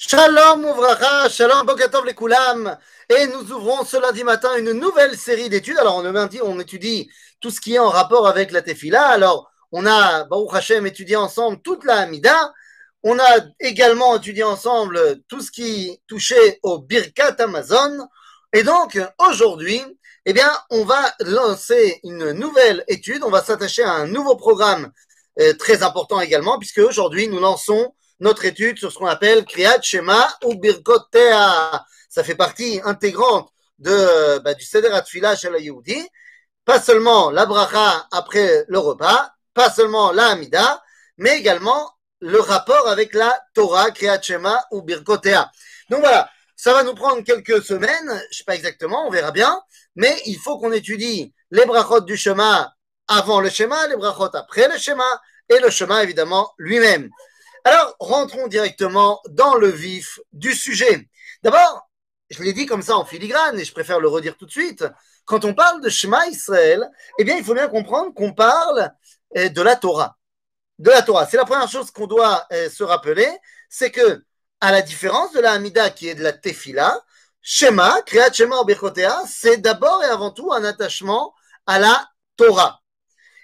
Shalom Ouvracha, Shalom Bokatov les Koulam. Et nous ouvrons ce lundi matin une nouvelle série d'études. Alors, on, on étudie tout ce qui est en rapport avec la Tefila. Alors, on a, Baruch Hashem, étudié ensemble toute la Hamida. On a également étudié ensemble tout ce qui touchait au Birkat Amazon. Et donc, aujourd'hui, eh bien, on va lancer une nouvelle étude. On va s'attacher à un nouveau programme euh, très important également, puisque aujourd'hui, nous lançons notre étude sur ce qu'on appelle Kriyat Shema ou Birkotea. Ça fait partie intégrante de, bah, du Seder Atfila chez la Yehudi. Pas seulement la bracha après le repas, pas seulement la Hamida, mais également le rapport avec la Torah, Kriyat Shema ou Birkotea. Donc voilà, ça va nous prendre quelques semaines, je sais pas exactement, on verra bien, mais il faut qu'on étudie les brachot du Shema avant le schéma, les brachot après le schéma, et le schéma évidemment lui-même. Alors, rentrons directement dans le vif du sujet. D'abord, je l'ai dit comme ça en filigrane, et je préfère le redire tout de suite. Quand on parle de Shema Israël, eh bien, il faut bien comprendre qu'on parle eh, de la Torah. De la Torah. C'est la première chose qu'on doit eh, se rappeler, c'est que, à la différence de la Hamida qui est de la Tefila, Shema, Kriyat Shema Obechotea, c'est d'abord et avant tout un attachement à la Torah.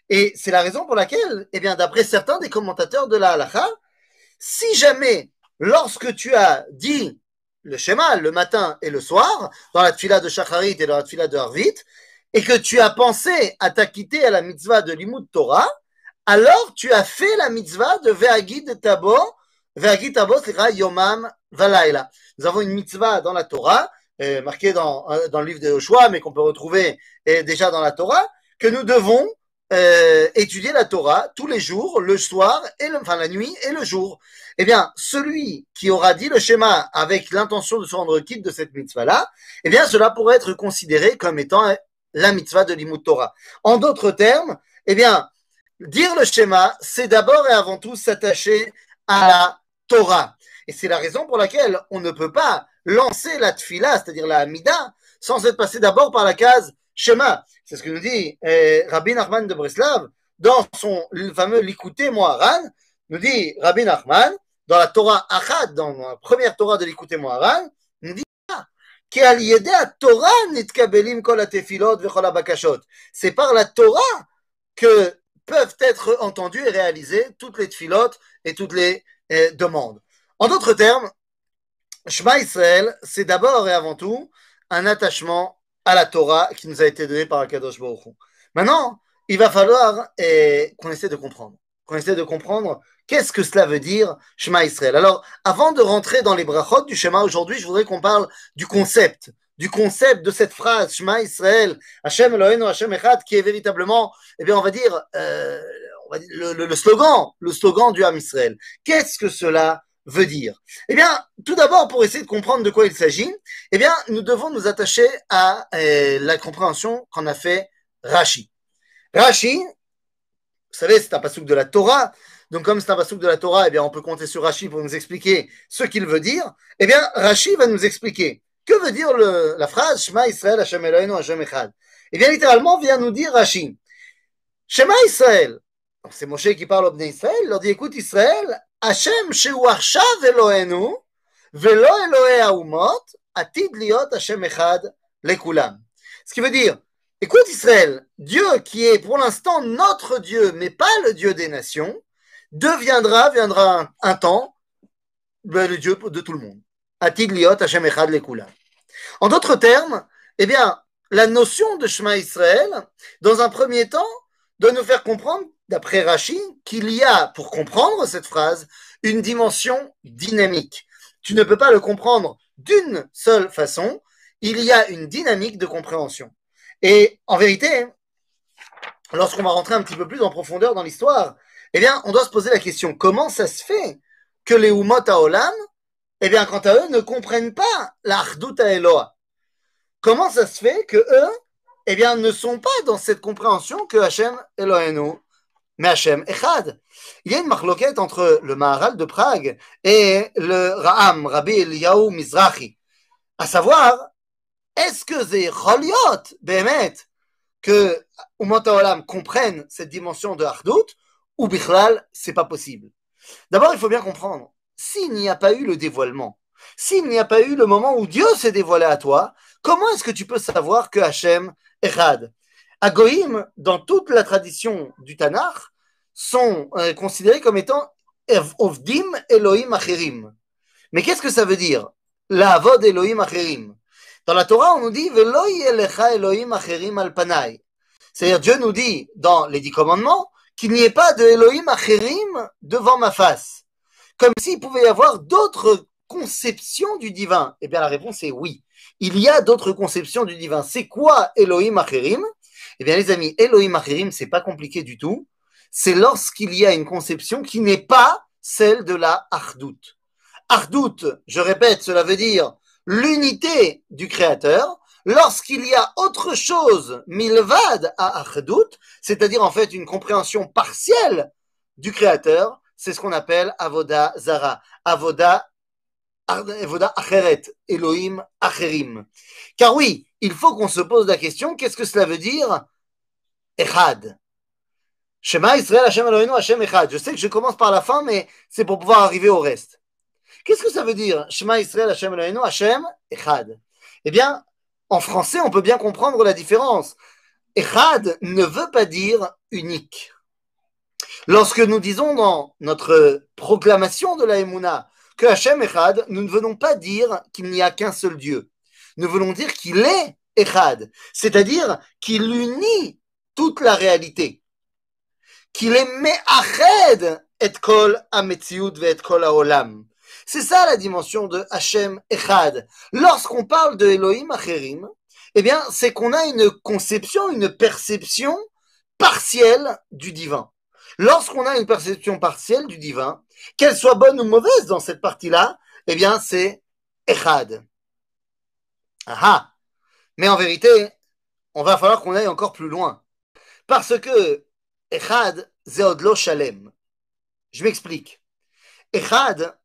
Et c'est la raison pour laquelle, eh bien, d'après certains des commentateurs de la Halacha, si jamais, lorsque tu as dit le schéma le matin et le soir, dans la tfila de Shacharit et dans la tfila de Harvit, et que tu as pensé à t'acquitter à la mitzvah de Limud Torah, alors tu as fait la mitzvah de Ve'agid Tabo, Ve'agid Tabo, Yomam Valaila. Nous avons une mitzvah dans la Torah, euh, marquée dans, euh, dans le livre de Joshua, mais qu'on peut retrouver euh, déjà dans la Torah, que nous devons euh, étudier la Torah tous les jours, le soir, et enfin la nuit et le jour. Eh bien, celui qui aura dit le schéma avec l'intention de se rendre quitte de cette mitzvah-là, eh bien, cela pourrait être considéré comme étant la mitzvah de l'imut Torah. En d'autres termes, eh bien, dire le schéma, c'est d'abord et avant tout s'attacher à la Torah. Et c'est la raison pour laquelle on ne peut pas lancer la tfila, c'est-à-dire la Hamida, sans être passé d'abord par la case Shema. C'est ce que nous dit eh, Rabbi Nachman de Breslav dans son fameux Likouté Moharan. Nous dit Rabbi Nachman dans la Torah Achad, dans la première Torah de Likouté Moharan, nous dit c'est par la Torah que peuvent être entendues et réalisées toutes les tfilotes et toutes les eh, demandes. En d'autres termes, Shema Israël, c'est d'abord et avant tout un attachement à la Torah qui nous a été donnée par Akadosh Baruch Maintenant, il va falloir eh, qu'on essaie de comprendre. Qu'on essaie de comprendre qu'est-ce que cela veut dire Shema Israël. Alors, avant de rentrer dans les brachot du Shema aujourd'hui, je voudrais qu'on parle du concept, du concept de cette phrase Shema Israël, Hashem Eloheinu Hashem Echad, qui est véritablement, eh bien, on va dire, euh, on va dire le, slogan, le slogan du Ham Israël. Qu'est-ce que cela veut dire Eh bien, tout d'abord, pour essayer de comprendre de quoi il s'agit, eh bien, nous devons nous attacher à euh, la compréhension qu'en a fait Rashi. Rashi, vous savez, c'est un pasouk de la Torah. Donc, comme c'est un pasouk de la Torah, eh bien, on peut compter sur Rashi pour nous expliquer ce qu'il veut dire. Eh bien, Rashi va nous expliquer que veut dire la phrase Shema Israël Hashem Eloheinu Hashem Echad. Eh bien, littéralement, vient nous dire Rashi. Shema Israël. C'est Moshe qui parle au Bnei Israël. Il leur dit, écoute Israël, השם שהוא עכשיו אלוהינו ולא אלוהי האומות, עתיד להיות השם אחד לכולם. Ce qui veut dire, écoute Israël, Dieu qui est pour l'instant notre Dieu, mais pas le Dieu des nations, deviendra, viendra un, un temps, ben, le Dieu de tout le monde. Atid liot Hashem echad lekulam. En d'autres termes, eh bien, la notion de Shema Israël, dans un premier temps, doit nous faire comprendre d'après Rashi, qu'il y a, pour comprendre cette phrase, une dimension dynamique. Tu ne peux pas le comprendre d'une seule façon, il y a une dynamique de compréhension. Et en vérité, lorsqu'on va rentrer un petit peu plus en profondeur dans l'histoire, eh bien, on doit se poser la question, comment ça se fait que les Umot Olam, eh bien, quant à eux, ne comprennent pas l'Ardut Eloa? Comment ça se fait que eux, eh bien, ne sont pas dans cette compréhension que Hachem Elohenu mais Hachem Echad. Il y a une marloquette entre le Maharal de Prague et le Ra'am, Rabbi Eliyahu Mizrahi. À savoir, est-ce que c'est Choliot, Behemet, que Umot Olam comprenne cette dimension de Hardout, ou Bichlal, c'est pas possible? D'abord, il faut bien comprendre, s'il n'y a pas eu le dévoilement, S'il n'y a pas eu le moment où Dieu s'est dévoilé à toi, comment est-ce que tu peux savoir que Hachem est Had Agoïm, dans toute la tradition du Tanakh, sont euh, considérés comme étant Ovdim Elohim Acherim. Mais qu'est-ce que ça veut dire La Avod Elohim Acherim? Dans la Torah, on nous dit Velo Elohim Acherim al Panai. C'est-à-dire, Dieu nous dit dans les dix commandements qu'il n'y ait pas de Elohim Acherim devant ma face. Comme s'il pouvait y avoir d'autres conceptions du divin. Eh bien, la réponse est oui. Il y a d'autres conceptions du divin. C'est quoi Elohim Acherim? Eh bien, les amis, Elohim Acherim, c'est pas compliqué du tout. C'est lorsqu'il y a une conception qui n'est pas celle de la Ardout. Ardout, je répète, cela veut dire l'unité du Créateur. Lorsqu'il y a autre chose, milvad à Ardout, c'est-à-dire en fait une compréhension partielle du Créateur, c'est ce qu'on appelle Avoda Zara. Avoda Elohim Acherim. Car oui, il faut qu'on se pose la question, qu'est-ce que cela veut dire Echad? Shema Israël Hashem Elohim Hashem Echad. Je sais que je commence par la fin, mais c'est pour pouvoir arriver au reste. Qu'est-ce que ça veut dire Shema Israël Hashem Elohim Hashem Echad? Eh bien, en français, on peut bien comprendre la différence. Echad ne veut pas dire unique. Lorsque nous disons dans notre proclamation de la Emouna que Hachem Echad, nous ne venons pas dire qu'il n'y a qu'un seul Dieu. Nous voulons dire qu'il est Echad, c'est-à-dire qu'il unit toute la réalité. Qu'il est Me'ached et kol ametziut et kol haolam. C'est ça la dimension de Hachem Echad. Lorsqu'on parle de Elohim Acherim, eh bien, c'est qu'on a une conception, une perception partielle du divin. Lorsqu'on a une perception partielle du divin, qu'elle soit bonne ou mauvaise dans cette partie-là, eh bien, c'est Echad. Ah Mais en vérité, on va falloir qu'on aille encore plus loin. Parce que Echad, Zeodlo Shalem. Je m'explique. Echad,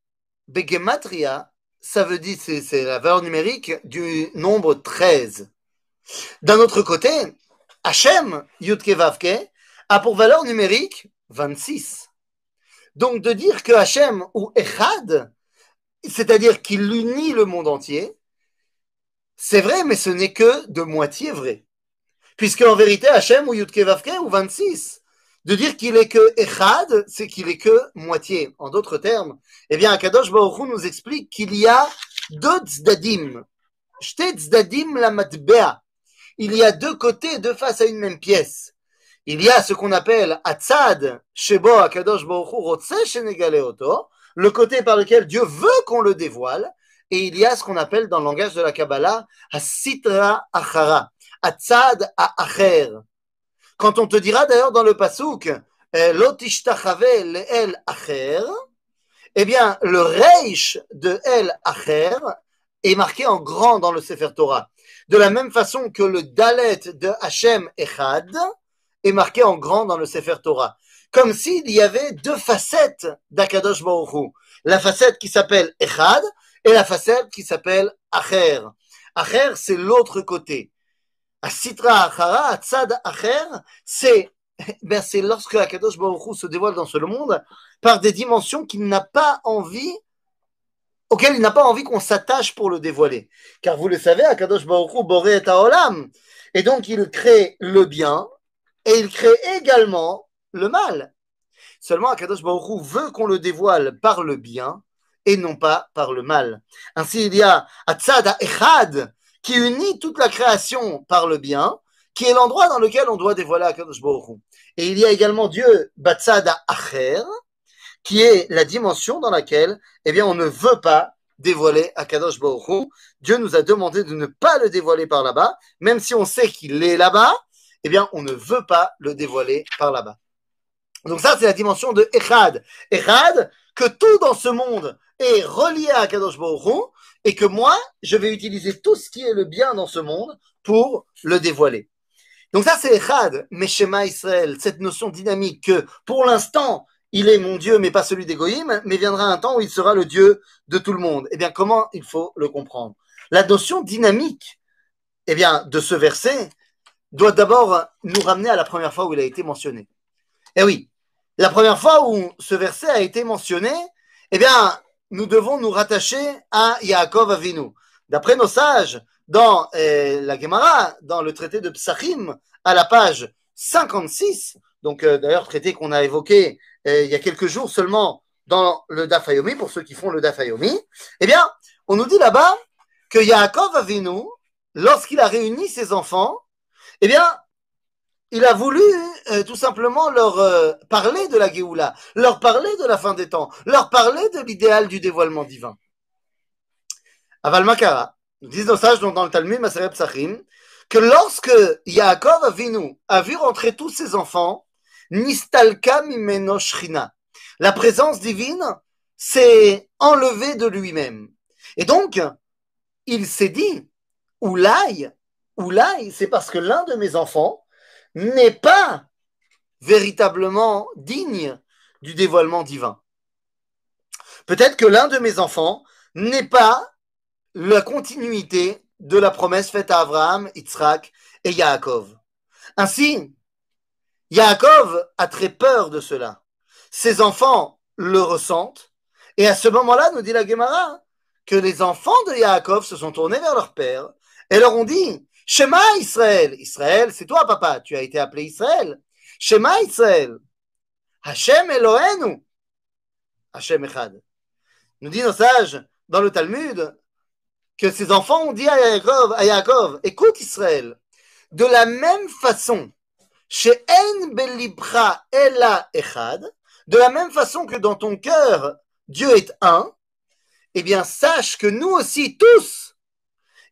Begematria, ça veut dire, c'est la valeur numérique du nombre 13. D'un autre côté, Hachem, Yudke Vavke, a pour valeur numérique 26. Donc de dire que Hachem ou Echad, c'est-à-dire qu'il unit le monde entier, c'est vrai, mais ce n'est que de moitié vrai. Puisque en vérité, Hachem ou Yudke Vavke ou 26, de dire qu'il est que Echad, c'est qu'il est que moitié. En d'autres termes, eh bien, Akadosh Baruch nous explique qu'il y a deux tzdadim. Shte tzdadim la matbea. Il y a deux côtés, deux faces à une même pièce. Il y a ce qu'on appelle Atzad Shebo Akadosh le côté par lequel Dieu veut qu'on le dévoile, et il y a ce qu'on appelle dans le langage de la Kabbalah Hasitra Achara, Atzad Acher. Quand on te dira d'ailleurs dans le Pasuk eh, Lotishtachave El Acher, eh bien, le Reish de El Acher est marqué en grand dans le Sefer Torah. De la même façon que le Dalet de Hashem Echad est marqué en grand dans le Sefer Torah. Comme s'il y avait deux facettes d'Akadosh Baruch. La facette qui s'appelle Echad et la facette qui s'appelle Acher. Acher, c'est l'autre côté. Asitra Achara, Atzad Acher, c'est ben c'est lorsque Akadosh Baruch se dévoile dans ce monde par des dimensions qu'il n'a pas envie auquel il n'a pas envie qu'on s'attache pour le dévoiler. Car vous le savez, Akadosh Baruch Hu boré et Olam. Et donc il crée le bien et il crée également le mal. Seulement Akadosh Baruch veut qu'on le dévoile par le bien et non pas par le mal. Ainsi il y a Atzad Echad qui unit toute la création par le bien, qui est l'endroit dans lequel on doit dévoiler Akadosh Baruch. Et il y a également Dieu Batzad Acher qui est la dimension dans laquelle, eh bien, on ne veut pas dévoiler Akadosh Baruch. Dieu nous a demandé de ne pas le dévoiler par là-bas, même si on sait qu'il est là-bas, eh bien, on ne veut pas le dévoiler par là-bas. Donc ça, c'est la dimension de Echad. Echad, que tout dans ce monde est relié à Akadosh Baruch et que moi, je vais utiliser tout ce qui est le bien dans ce monde pour le dévoiler. Donc ça, c'est Echad, Meshema Israël, cette notion dynamique que, pour l'instant, il est mon Dieu, mais pas celui d'Égoïm, mais viendra un temps où il sera le Dieu de tout le monde. Eh bien, comment il faut le comprendre? La notion dynamique eh bien, de ce verset doit d'abord nous ramener à la première fois où il a été mentionné. Eh oui, la première fois où ce verset a été mentionné, eh bien, nous devons nous rattacher à Yaakov Avinu. D'après nos sages, dans euh, la Gemara, dans le traité de Psachim, à la page 56, donc euh, d'ailleurs traité qu'on a évoqué euh, il y a quelques jours seulement dans le Dafayomi, pour ceux qui font le Dafayomi, eh bien, on nous dit là-bas que Yaakov Avinu, lorsqu'il a réuni ses enfants, eh bien, il a voulu euh, tout simplement leur euh, parler de la Géoula, leur parler de la fin des temps, leur parler de l'idéal du dévoilement divin. Aval Makara, disent nos sages dans le Talmud Maseret Psachim, que lorsque Yaakov a vu rentrer tous ses enfants, Nistalka mimeno shrina, la présence divine s'est enlevée de lui-même. Et donc, il s'est dit, Oulaï, Oulaï, c'est parce que l'un de mes enfants n'est pas véritablement digne du dévoilement divin. Peut-être que l'un de mes enfants n'est pas la continuité de la promesse faite à Abraham, Yitzhak et Yaakov. Ainsi, Yaakov a très peur de cela. Ses enfants le ressentent. Et à ce moment-là, nous dit la Gemara, que les enfants de Yaakov se sont tournés vers leur père et leur ont dit Shema Israël. Israël, c'est toi, papa. Tu as été appelé Israël. Shema Israël. Hashem Elohenu. Hashem Echad. Nous dit nos sages dans le Talmud que ses enfants ont dit à Yaakov, à Yaakov écoute Israël, de la même façon, chez En Belibra Ela Echad, de la même façon que dans ton cœur, Dieu est un, eh bien, sache que nous aussi, tous,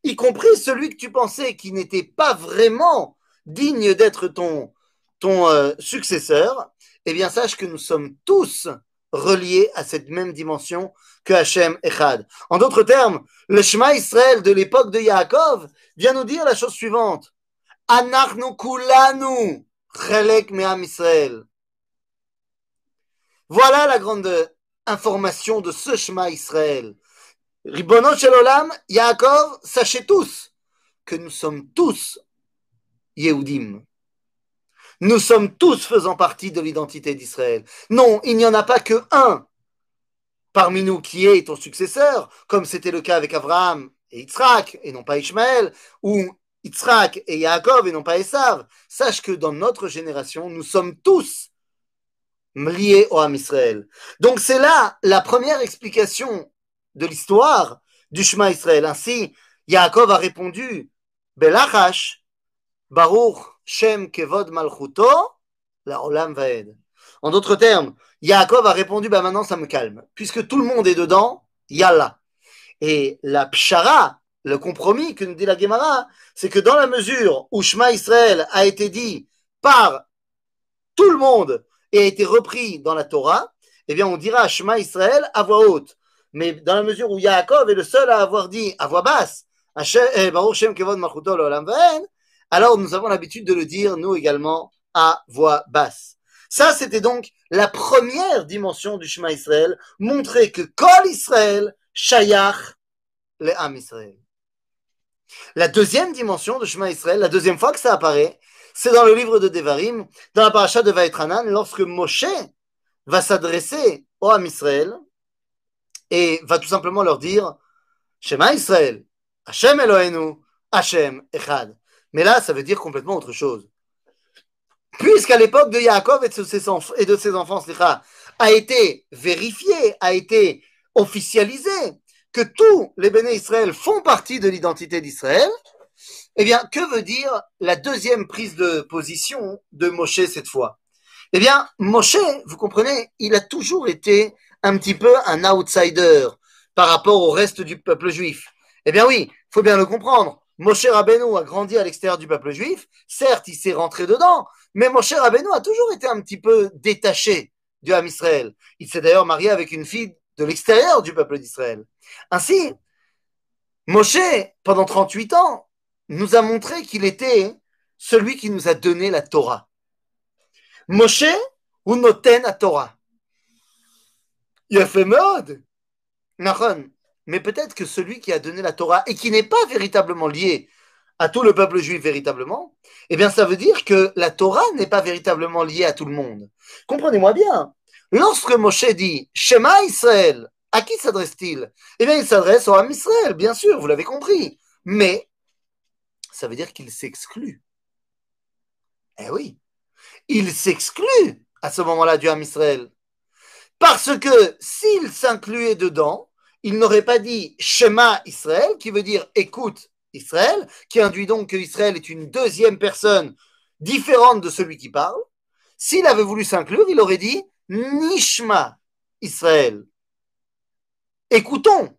y compris celui que tu pensais qui n'était pas vraiment digne d'être ton, euh, successeur, eh bien, sache que nous sommes tous reliés à cette même dimension que Hachem Echad. En d'autres termes, le Shema Israël de l'époque de Yaakov vient nous dire la chose suivante. Anachnu kulanu chelek me'am Israël. Voilà la grande information de ce Shema Israël. Ribono Yaakov, sachez tous que nous sommes tous Yehudim. Nous sommes tous faisant partie de l'identité d'Israël. Non, il n'y en a pas que un parmi nous qui est ton successeur, comme c'était le cas avec Abraham et Yitzhak, et non pas Ishmaël, ou Yitzhak et Yaakov, et non pas Esav. Sache que dans notre génération, nous sommes tous liés au Ham Israël. Donc c'est là la première explication de l'histoire du Shema Israël. Ainsi, Yaakov a répondu, Belachash, Baruch Shem Kevod Malchuto, la Olam Vaed. En d'autres termes, Yaakov a répondu, bah maintenant ça me calme. Puisque tout le monde est dedans, Yallah. Et la pshara, le compromis que nous dit la Gemara, c'est que dans la mesure où Shema Israël a été dit par tout le monde et a été repris dans la Torah, eh bien on dira Shema Israël à voix haute. Mais dans la mesure où Yaakov est le seul à avoir dit à voix basse, eh, alors nous avons l'habitude de le dire, nous également, à voix basse. Ça, c'était donc la première dimension du chemin Israël, montrer que Kol Israël, Shayach, le Israël. La deuxième dimension du chemin Israël, la deuxième fois que ça apparaît, c'est dans le livre de Devarim, dans la paracha de Vaetranan, lorsque Moshe va s'adresser au Ham Israël et va tout simplement leur dire Shema Israël, Hashem Elohenu, Hashem Echad. Mais là, ça veut dire complètement autre chose. Puisqu'à l'époque de Yaakov et de ses, enfants, et de ses enfants a été vérifié, a été officialisé que tous les béné Israël font partie de l'identité d'Israël, eh bien, que veut dire la deuxième prise de position de Moshe cette fois? Eh bien, Moshe, vous comprenez, il a toujours été un petit peu un outsider par rapport au reste du peuple juif. Eh bien oui, faut bien le comprendre. Moshe Rabbeinu a grandi à l'extérieur du peuple juif. Certes, il s'est rentré dedans, mais Moshe Rabbeinu a toujours été un petit peu détaché du Ham Israël. Il s'est d'ailleurs marié avec une fille de l'extérieur du peuple d'Israël. Ainsi, Moshe, pendant 38 ans, nous a montré qu'il était celui qui nous a donné la Torah. Moshe ou noten la Torah. Il a fait mode. Mais peut-être que celui qui a donné la Torah et qui n'est pas véritablement lié à tout le peuple juif véritablement, eh bien ça veut dire que la Torah n'est pas véritablement liée à tout le monde. Comprenez-moi bien. Lorsque Moshe dit Shema Israël, À qui s'adresse-t-il? Eh bien, il s'adresse au Ham Israël, bien sûr, vous l'avez compris. Mais ça veut dire qu'il s'exclut. Eh oui, il s'exclut à ce moment-là du Ham Israël. Parce que s'il s'incluait dedans, il n'aurait pas dit Shema Israël, qui veut dire écoute Israël, qui induit donc que Israël est une deuxième personne différente de celui qui parle. S'il avait voulu s'inclure, il aurait dit Nishma Israël. Écoutons,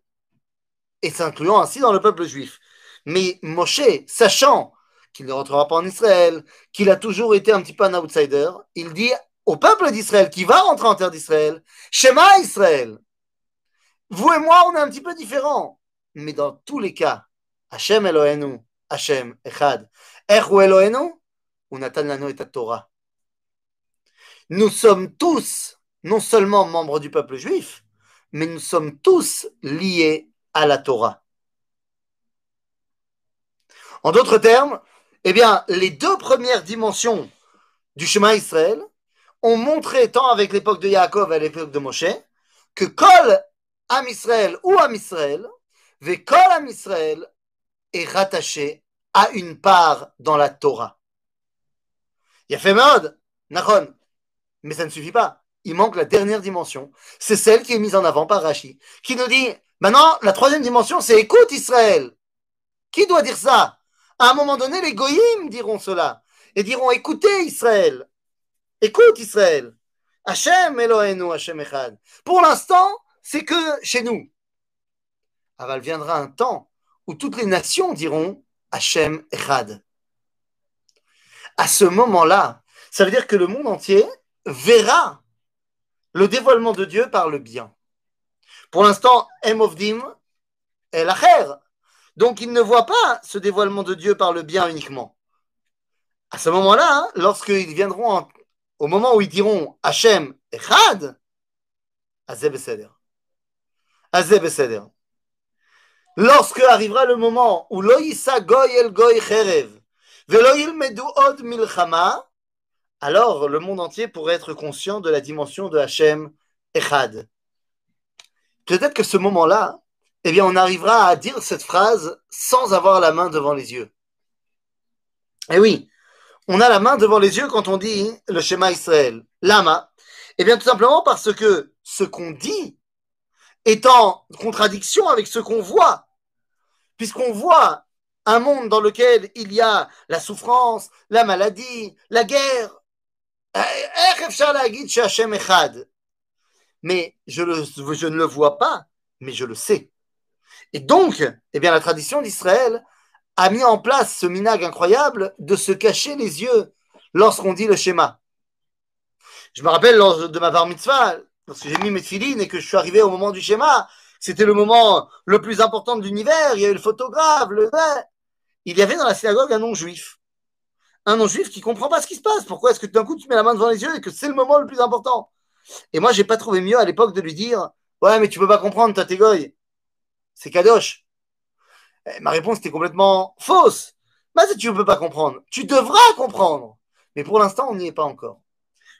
et s'incluant ainsi dans le peuple juif. Mais Moshe, sachant qu'il ne rentrera pas en Israël, qu'il a toujours été un petit peu un outsider, il dit au peuple d'Israël qui va rentrer en terre d'Israël, Shema Israël. Vous et moi, on est un petit peu différents. Mais dans tous les cas, Hashem Elohenu, Hashem Echad. Echu Elohenu, Unatan Lanu et Torah. Nous sommes tous, non seulement membres du peuple juif, mais nous sommes tous liés à la Torah. En d'autres termes, eh bien, les deux premières dimensions du chemin Israël ont montré, tant avec l'époque de Yaakov et à l'époque de Moshe, que Kol Am Israël ou Am Israël, Kol Am Israël est rattaché à une part dans la Torah. Il a fait mode, Nachon, mais ça ne suffit pas. Il manque la dernière dimension. C'est celle qui est mise en avant par Rashi, qui nous dit maintenant, la troisième dimension, c'est écoute Israël. Qui doit dire ça? À un moment donné, les goyim diront cela et diront écoutez Israël. Écoute Israël. Hachem Elohenu, Hachem Echad. Pour l'instant, c'est que chez nous. il viendra un temps où toutes les nations diront Hachem Echad. À ce moment-là, ça veut dire que le monde entier verra le dévoilement de Dieu par le bien. Pour l'instant, Emofdim est l'acher. Donc, il ne voit pas ce dévoilement de Dieu par le bien uniquement. À ce moment-là, hein, lorsqu'ils viendront en au moment où ils diront Hachem Echad, Azeb Azeb Lorsque arrivera le moment où Loïsa Goy el Goy Cherev, Veloïl Medu Od Milchama, alors le monde entier pourrait être conscient de la dimension de Hachem Echad. Peut-être que ce moment-là, eh bien, on arrivera à dire cette phrase sans avoir la main devant les yeux. Eh oui, on a la main devant les yeux quand on dit le schéma Israël. Lama. Eh bien, tout simplement parce que ce qu'on dit est en contradiction avec ce qu'on voit. Puisqu'on voit un monde dans lequel il y a la souffrance, la maladie, la guerre. Mais je, je ne le vois pas, mais je le sais. Et donc, eh bien, la tradition d'Israël a mis en place ce minag incroyable de se cacher les yeux lorsqu'on dit le schéma. Je me rappelle lors de ma bar mitzvah, lorsque j'ai mis mes filines et que je suis arrivé au moment du schéma, c'était le moment le plus important de l'univers. Il y avait le photographe, le Il y avait dans la synagogue un non-juif. Un non-juif qui comprend pas ce qui se passe. Pourquoi est-ce que d'un coup tu mets la main devant les yeux et que c'est le moment le plus important? Et moi, j'ai pas trouvé mieux à l'époque de lui dire Ouais, mais tu peux pas comprendre, toi, t'es. C'est kadosh. Eh, ma réponse était complètement fausse. Mais tu ne peux pas comprendre, tu devras comprendre. Mais pour l'instant, on n'y est pas encore.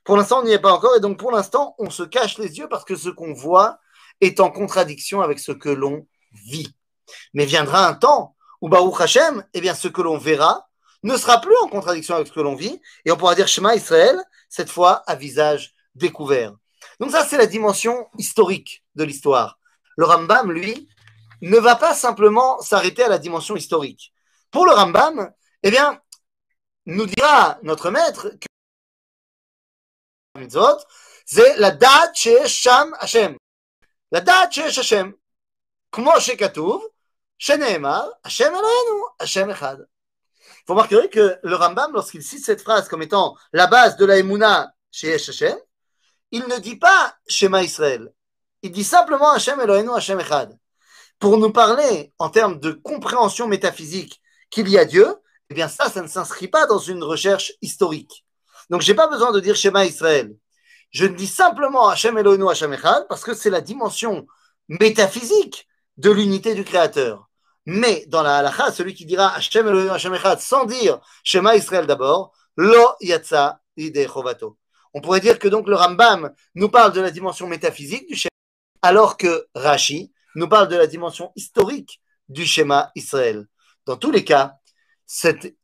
Pour l'instant, on n'y est pas encore. Et donc, pour l'instant, on se cache les yeux parce que ce qu'on voit est en contradiction avec ce que l'on vit. Mais viendra un temps où Baruch Hashem, eh bien, ce que l'on verra ne sera plus en contradiction avec ce que l'on vit. Et on pourra dire Shema Israël, cette fois à visage découvert. Donc ça, c'est la dimension historique de l'histoire. Le Rambam, lui, ne va pas simplement s'arrêter à la dimension historique. Pour le Rambam, eh bien, nous dira notre maître que la date chez Hashem. La date chez Hashem. Comme chez Katouv, chez Nehemar, Hashem Hashem Echad. Vous remarquerez que le Rambam, lorsqu'il cite cette phrase comme étant la base de la Emouna chez Hashem, il ne dit pas Shema Israël. Il dit simplement Hashem Eloheinu, Hashem Echad pour nous parler en termes de compréhension métaphysique qu'il y a Dieu, eh bien ça, ça ne s'inscrit pas dans une recherche historique. Donc, j'ai pas besoin de dire Shema Israël. Je dis simplement Hashem Elohenu Hashem Echad parce que c'est la dimension métaphysique de l'unité du Créateur. Mais dans la halakha, celui qui dira Hashem Elohenu Hashem Echad sans dire Shema Israël d'abord, lo yatsa ide chovato. On pourrait dire que donc le Rambam nous parle de la dimension métaphysique du Shema alors que Rashi nous parle de la dimension historique du schéma Israël. Dans tous les cas, cet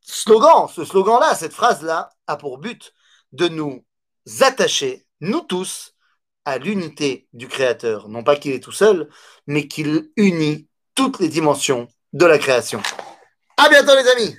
slogan, ce slogan-là, cette phrase-là, a pour but de nous attacher, nous tous, à l'unité du Créateur. Non pas qu'il est tout seul, mais qu'il unit toutes les dimensions de la création. À bientôt les amis